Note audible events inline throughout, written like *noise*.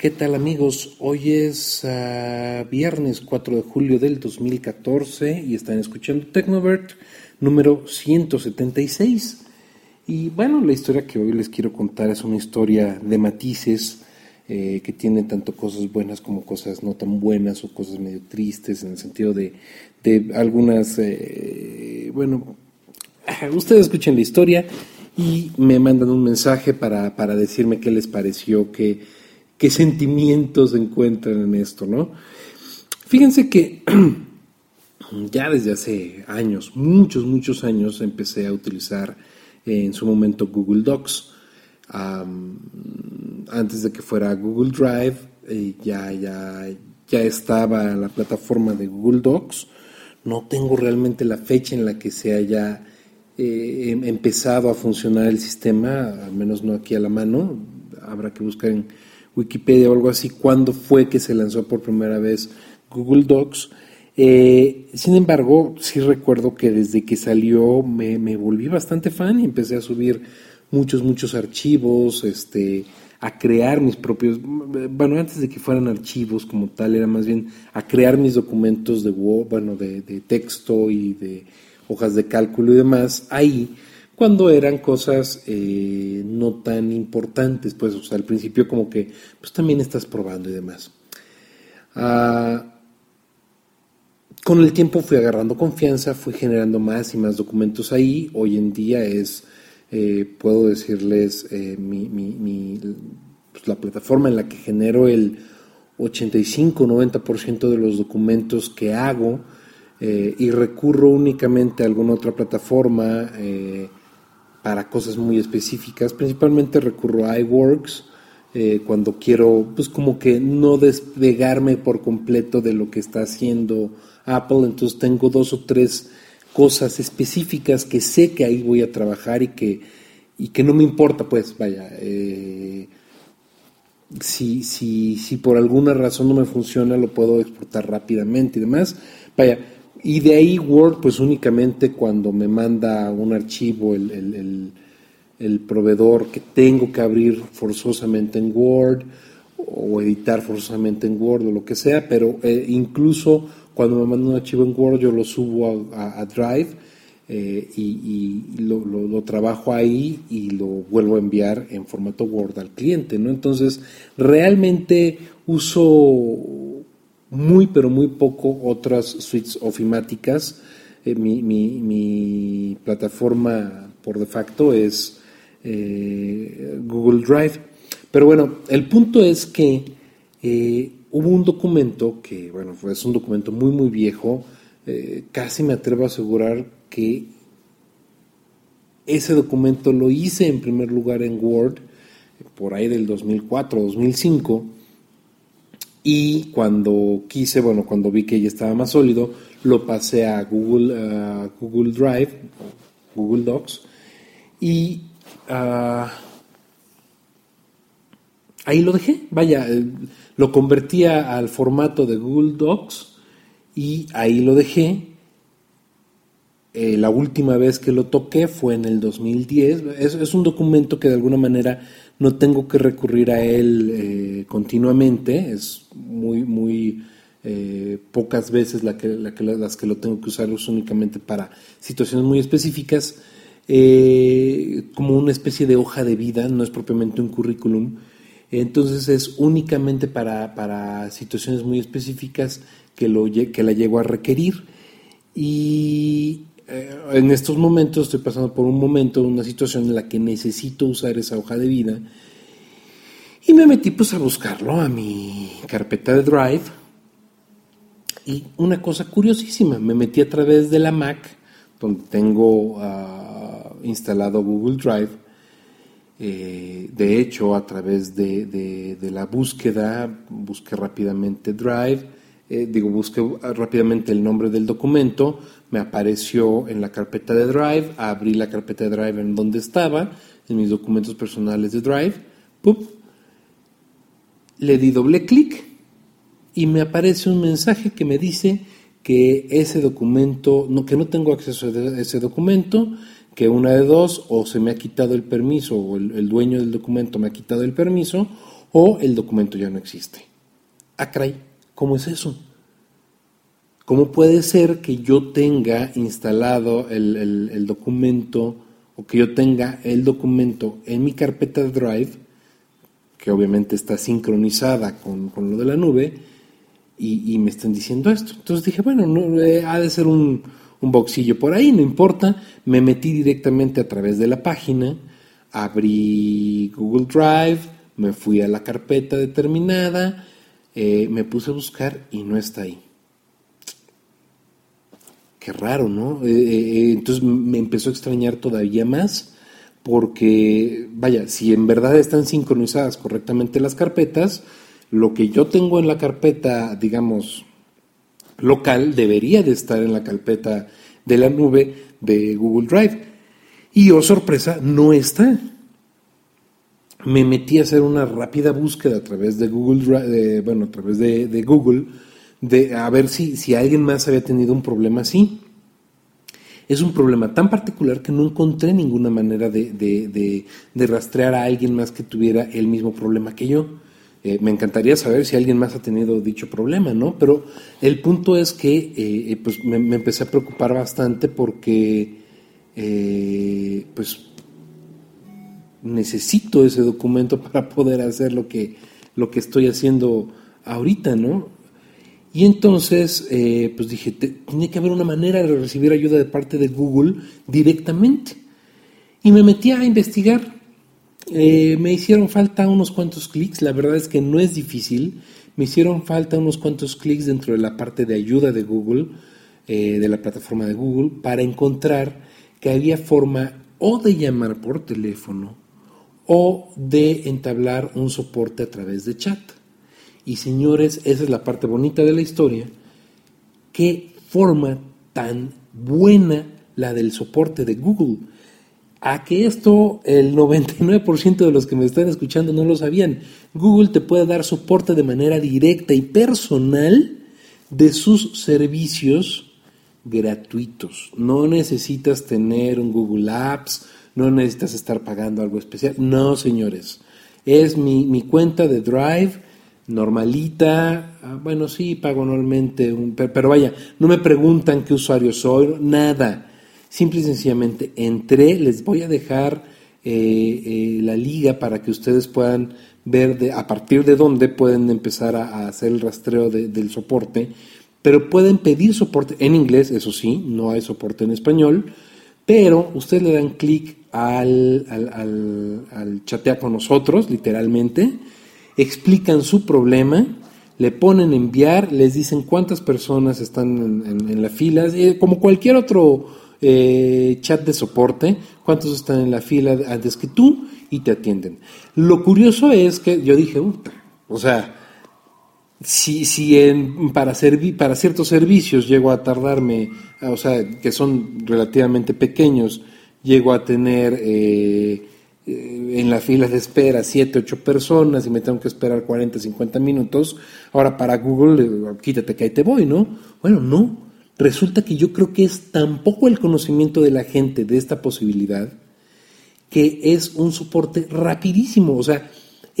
¿Qué tal amigos? Hoy es uh, viernes 4 de julio del 2014 y están escuchando Tecnovert número 176. Y bueno, la historia que hoy les quiero contar es una historia de matices eh, que tiene tanto cosas buenas como cosas no tan buenas o cosas medio tristes en el sentido de, de algunas, eh, bueno, ustedes escuchen la historia y me mandan un mensaje para, para decirme qué les pareció, qué qué sentimientos encuentran en esto, ¿no? Fíjense que *clears throat* ya desde hace años, muchos, muchos años, empecé a utilizar en su momento Google Docs. antes de que fuera Google Drive, eh, ya, ya, ya estaba la plataforma de Google Docs. No tengo realmente la fecha en la que se haya eh, em, empezado a funcionar el sistema, al menos no aquí a la mano. Habrá que buscar en Wikipedia o algo así, cuándo fue que se lanzó por primera vez Google Docs. Eh, sin embargo, sí recuerdo que desde que salió me, volví bastante fan y empecé a subir muchos, muchos archivos, este, a crear mis propios, bueno, antes de que fueran archivos como tal, era más bien a crear mis documentos de, bueno, de, de texto y de hojas de cálculo y demás ahí cuando eran cosas eh, no tan importantes, pues, o sea, al principio como que, pues también estás probando y demás. Ah, con el tiempo fui agarrando confianza, fui generando más y más documentos ahí. Hoy en día es, eh, puedo decirles, eh, pues, la plataforma en la que genero el 85-90% de los documentos que hago y recurro únicamente a alguna otra plataforma para cosas muy específicas. Principalmente recurro a iWorks eh, cuando quiero, pues como que no despegarme por completo de lo que está haciendo Apple. Entonces tengo dos o tres cosas específicas que sé que ahí voy a trabajar y que, y que no me importa, pues vaya. Eh, si, si, si por alguna razón no me funciona, lo puedo exportar rápidamente y demás. Vaya, y de ahí Word, pues únicamente cuando me manda un archivo el, proveedor que tengo que abrir forzosamente en Word o editar forzosamente en Word o lo que sea, pero eh, incluso cuando me manda un archivo en Word yo lo subo a, Drive eh, y, lo, lo, trabajo ahí y lo vuelvo a enviar en formato Word al cliente, ¿no? Entonces, realmente uso muy pero muy poco otras suites ofimáticas. Eh, mi, plataforma por de facto es eh, Google Drive. Pero bueno, el punto es que eh, hubo un documento que, bueno, es un documento muy muy viejo, casi me atrevo a asegurar que ese documento lo hice en primer lugar en Word, por ahí del 2004, 2005 y cuando quise, bueno, cuando vi que ya estaba más sólido, lo pasé a Google, Google Drive, Google Docs, y ah, ahí lo dejé. Vaya, eh, lo convertía al formato de Google Docs y ahí lo dejé. Eh, la última vez que lo toqué fue en el 2010. Es, es un documento que de alguna manera no tengo que recurrir a él eh, continuamente, es muy, muy eh, pocas veces que, las que lo tengo que usar. Es únicamente para situaciones muy específicas, eh, como una especie de hoja de vida, no es propiamente un currículum, entonces es únicamente para, situaciones muy específicas que, lo, que la llego a requerir. Y eh, en estos momentos estoy pasando por un momento, una situación en la que necesito usar esa hoja de vida. Y me metí pues a buscarlo a mi carpeta de Drive. Y una cosa curiosísima, me metí a través de la Mac donde tengo ah, instalado Google Drive. Eh, de hecho, a través de, la búsqueda, busqué rápidamente Drive, eh, digo, busqué rápidamente el nombre del documento, me apareció en la carpeta de Drive, abrí la carpeta de Drive en donde estaba, en mis documentos personales de Drive, le di doble clic y me aparece un mensaje que me dice que ese documento, no, que no tengo acceso a ese documento, que una de dos, o se me ha quitado el permiso, o el, el dueño del documento me ha quitado el permiso, o el documento ya no existe. Ah, ¿cómo es eso? ¿Cómo puede ser que yo tenga instalado el, documento o que yo tenga el documento en mi carpeta de Drive, que obviamente está sincronizada con, lo de la nube, y, me están diciendo esto? Entonces dije, bueno, no, eh, ha de ser un, un boxillo por ahí, no importa. Me metí directamente a través de la página, abrí Google Drive, me fui a la carpeta determinada, eh, me puse a buscar y no está ahí. Qué raro, ¿no? Eh, eh, entonces me empezó a extrañar todavía más porque, vaya, si en verdad están sincronizadas correctamente las carpetas, lo que yo tengo en la carpeta, digamos, local, debería de estar en la carpeta de la nube de Google Drive. Y oh sorpresa, no está. Me metí a hacer una rápida búsqueda a través de Google Drive, bueno, a través de Google, de a ver si, si alguien más había tenido un problema así. Es un problema tan particular que no encontré ninguna manera de, rastrear a alguien más que tuviera el mismo problema que yo. Eh, me encantaría saber si alguien más ha tenido dicho problema, ¿no? Pero el punto es que eh, eh, pues me, empecé a preocupar bastante porque pues necesito ese documento *laughs* para poder hacer lo que, lo que estoy haciendo ahorita, ¿no? Y entonces, eh, pues dije, tiene que haber una manera de recibir ayuda de parte de Google directamente. Y me metí a investigar. Eh, me hicieron falta unos cuantos clics, la verdad es que no es difícil. Me hicieron falta unos cuantos clics dentro de la parte de ayuda de Google, eh, de la plataforma de Google, para encontrar que había forma o de llamar por teléfono o de entablar un soporte a través de chat. Y señores, esa es la parte bonita de la historia. Qué forma tan buena la del soporte de Google. A que esto el 99% de los que me están escuchando no lo sabían. Google te puede dar soporte de manera directa y personal de sus servicios gratuitos. No necesitas tener un Google Apps, no necesitas estar pagando algo especial. No, señores. Es mi, mi cuenta de Drive normalita, ah, bueno, sí, pago normalmente, un, pero vaya, no me preguntan qué usuario soy, nada. Simple y sencillamente entré, les voy a dejar eh, eh, la liga para que ustedes puedan ver de, a partir de dónde pueden empezar a, hacer el rastreo del soporte, pero pueden pedir soporte en inglés, eso sí, no hay soporte en español, pero ustedes le dan clic al, al, al, chatear con nosotros, literalmente, explican su problema, le ponen enviar, les dicen cuántas personas están en, la fila, eh, como cualquier otro eh, chat de soporte, cuántos están en la fila antes que tú y te atienden. Lo curioso es que yo dije, o sea, si, si en, para, para ciertos servicios llego a tardarme, o sea, que son relativamente pequeños, llego a tener eh, en la fila de espera 7, 8 personas y me tengo que esperar 40, 50 minutos, ahora para Google, quítate que ahí te voy, ¿no? Bueno, no. Resulta que yo creo que es tan poco el conocimiento de la gente de esta posibilidad que es un soporte rapidísimo. O sea,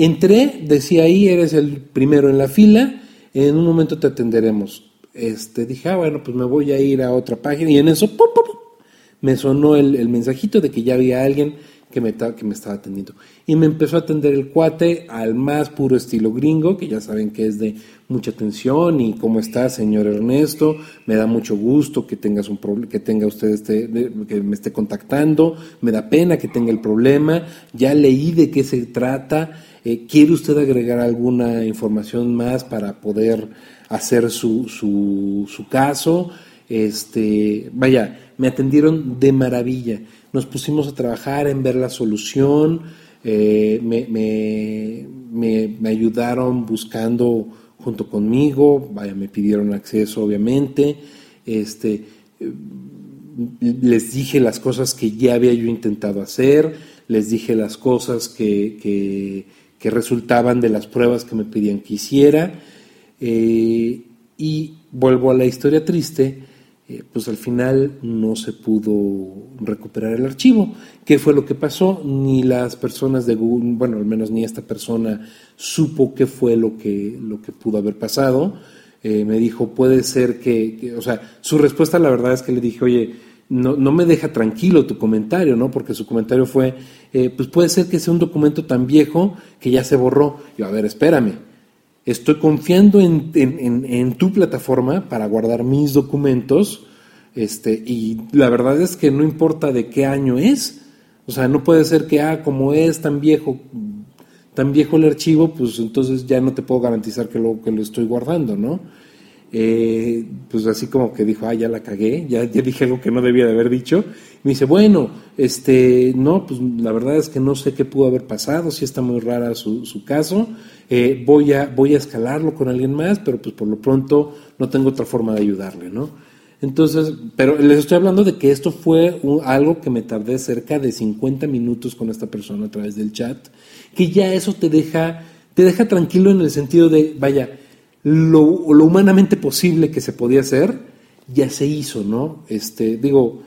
entré, decía ahí, eres el primero en la fila, en un momento te atenderemos. Este, dije, ah, bueno, pues me voy a ir a otra página y en eso me sonó el, mensajito de que ya había alguien que me, que me estaba atendiendo. Y me empezó a atender el cuate al más puro estilo gringo, que ya saben que es de mucha atención y cómo está, señor Ernesto, me da mucho gusto que tengas un que tenga usted este, que me esté contactando, me da pena que tenga el problema, ya leí de qué se trata, eh, ¿quiere usted agregar alguna información más para poder hacer su, su, su caso? Este, vaya, me atendieron de maravilla. Nos pusimos a trabajar en ver la solución, eh, me, me, ayudaron buscando junto conmigo, vaya, me pidieron acceso obviamente, este, les dije las cosas que ya había yo intentado hacer, les dije las cosas que, que, resultaban de las pruebas que me pedían que hiciera, eh, y vuelvo a la historia triste, eh, pues al final no se pudo recuperar el archivo. ¿Qué fue lo que pasó? Ni las personas de Google, bueno, al menos ni esta persona supo qué fue lo que, lo que pudo haber pasado. Eh, me dijo, puede ser que, o sea, su respuesta la verdad es que le dije, oye, no, no me deja tranquilo tu comentario, ¿no? Porque su comentario fue, eh, pues puede ser que sea un documento tan viejo que ya se borró. Yo, a ver, espérame, estoy confiando en, en, en, tu plataforma para guardar mis documentos, este, y la verdad es que no importa de qué año es, o sea, no puede ser que, ah, como es tan viejo, tan viejo el archivo, pues entonces ya no te puedo garantizar que lo, que lo estoy guardando, ¿no? Eh, pues así como que dijo, ah, ya la cagué, ya, ya dije algo que no debía de haber dicho. Me dice, bueno, este, no, pues la verdad es que no sé qué pudo haber pasado, sí está muy rara su, su caso, eh, voy, a, voy a escalarlo con alguien más, pero pues por lo pronto no tengo otra forma de ayudarle, ¿no? Entonces, pero les estoy hablando de que esto fue algo que me tardé cerca de 50 minutos con esta persona a través del chat que ya eso te deja, te deja tranquilo en el sentido de, vaya, lo, humanamente posible que se podía hacer, ya se hizo, ¿no? Este, digo,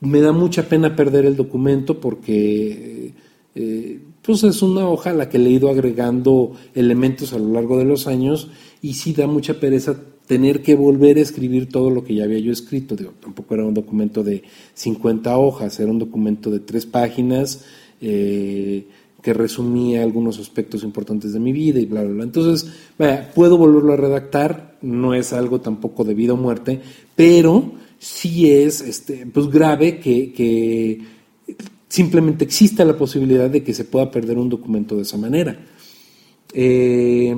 me da mucha pena perder el documento porque eh, pues es una hoja a la que le he ido agregando elementos a lo largo de los años y sí da mucha pereza tener que volver a escribir todo lo que ya había yo escrito. Digo, tampoco era un documento de 50 hojas, era un documento de tres páginas. Eh, que resumía algunos aspectos importantes de mi vida y bla, bla, bla. Entonces, puedo volverlo a redactar, no es algo tampoco de vida o muerte, pero sí es este, pues grave que, que simplemente exista la posibilidad de que se pueda perder un documento de esa manera. Eh,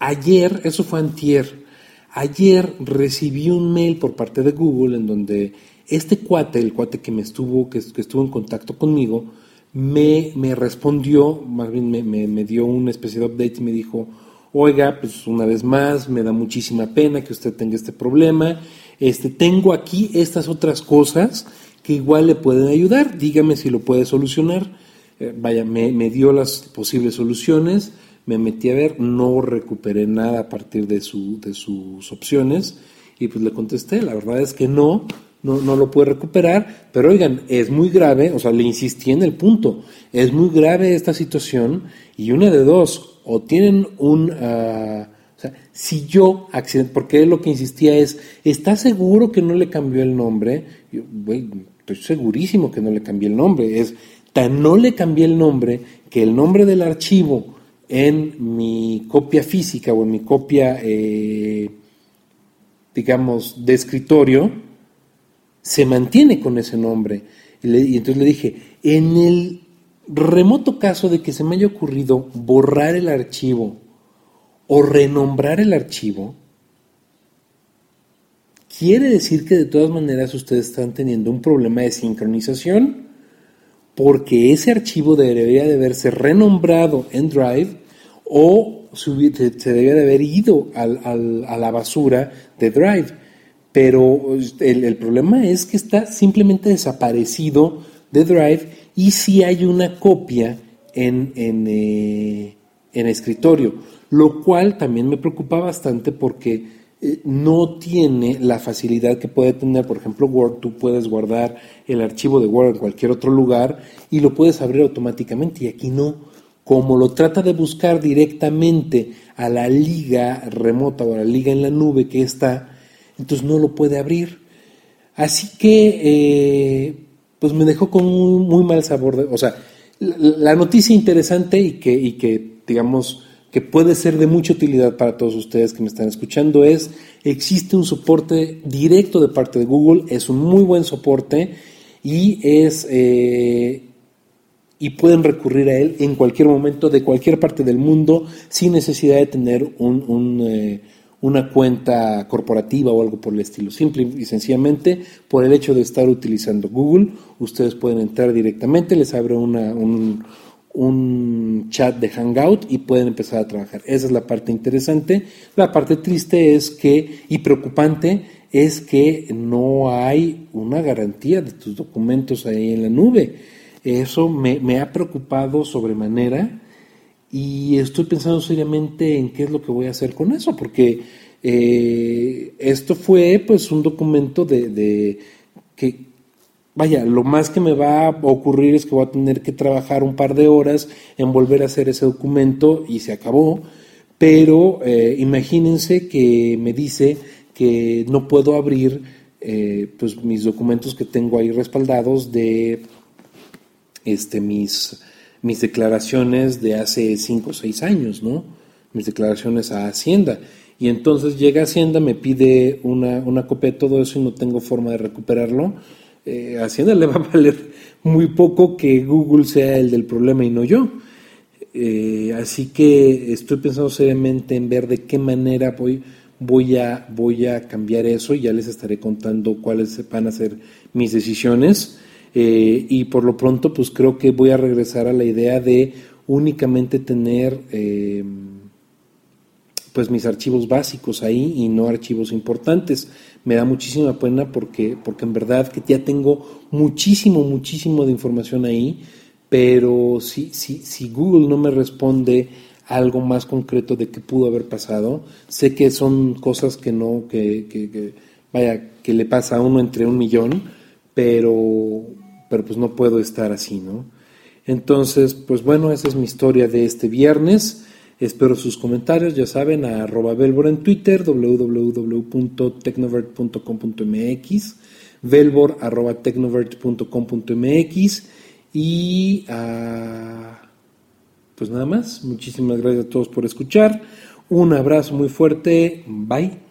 ayer, eso fue antier, ayer recibí un mail por parte de Google en donde este cuate, el cuate que me estuvo, que estuvo en contacto conmigo, me, me respondió, más bien me, me, dio una especie de update y me dijo, oiga, pues una vez más, me da muchísima pena que usted tenga este problema, este, tengo aquí estas otras cosas que igual le pueden ayudar, dígame si lo puede solucionar. Eh, vaya, me, me, dio las posibles soluciones, me metí a ver, no recuperé nada a partir de, su, de sus opciones y pues le contesté, la verdad es que no, no, no lo puede recuperar, pero oigan, es muy grave, o sea, le insistí en el punto, es muy grave esta situación y una de dos, o tienen un... Uh, o sea, si yo, porque lo que insistía es, ¿está seguro que no le cambió el nombre? Yo, estoy segurísimo que no le cambié el nombre. Es tan no le cambié el nombre que el nombre del archivo en mi copia física o en mi copia, eh, digamos, de escritorio, se mantiene con ese nombre. Y, entonces le dije, en el remoto caso de que se me haya ocurrido borrar el archivo o renombrar el archivo, quiere decir que de todas maneras ustedes están teniendo un problema de sincronización porque ese archivo debería de haberse renombrado en Drive o se, debería de haber ido a la basura de Drive pero el, problema es que está simplemente desaparecido de Drive y si hay una copia en, en, eh, en escritorio, lo cual también me preocupa bastante porque eh, no tiene la facilidad que puede tener, por ejemplo, Word. Tú puedes guardar el archivo de Word en cualquier otro lugar y lo puedes abrir automáticamente y aquí no. Como lo trata de buscar directamente a la liga remota o a la liga en la nube que está, entonces no lo puede abrir. Así que, eh, pues me dejó con un muy mal sabor. De, o sea, la, noticia interesante y que, y que, digamos, que puede ser de mucha utilidad para todos ustedes que me están escuchando es, existe un soporte directo de parte de Google, es un muy buen soporte y es... Eh, y pueden recurrir a él en cualquier momento de cualquier parte del mundo sin necesidad de tener un, eh, una cuenta corporativa o algo por el estilo. Simple y sencillamente, por el hecho de estar utilizando Google, ustedes pueden entrar directamente, les abre una, un, un chat de Hangout y pueden empezar a trabajar. Esa es la parte interesante. La parte triste es que, y preocupante, es que no hay una garantía de tus documentos ahí en la nube. Eso me, me ha preocupado sobremanera y estoy pensando seriamente en qué es lo que voy a hacer con eso, porque Eh, esto fue pues un documento de, que, vaya, lo más que me va a ocurrir es que voy a tener que trabajar un par de horas en volver a hacer ese documento y se acabó. Pero eh, imagínense que me dice que no puedo abrir eh, pues mis documentos que tengo ahí respaldados de este, mis, mis declaraciones de hace cinco o seis años, ¿no? Mis declaraciones a Hacienda. Y entonces llega Hacienda, me pide una, una copia de todo eso y no tengo forma de recuperarlo. Eh, Hacienda *laughs* le va a valer muy poco que Google sea el del problema y no yo. Eh, así que estoy pensando seriamente en ver de qué manera voy, voy, a, voy a cambiar eso ya les estaré contando cuáles van a ser mis decisiones. Eh, y por lo pronto, pues creo que voy a regresar a la idea de únicamente tener pues mis archivos básicos ahí y no archivos importantes. Me da muchísima pena porque, porque en verdad que ya tengo muchísimo, muchísimo de información ahí, pero si, si, si Google no me responde algo más concreto de qué pudo haber pasado, sé que son cosas que no, que, que, vaya, que le pasa a uno entre un millón, pero, pero pues no puedo estar así, ¿no? Entonces, pues bueno, esa es mi historia de este viernes. Espero sus comentarios, ya saben, a arroba Velbor en Twitter, www.tecnovert.com.mx, tecnovert.com.mx y ah, pues nada más, muchísimas gracias a todos por escuchar, un abrazo muy fuerte, bye.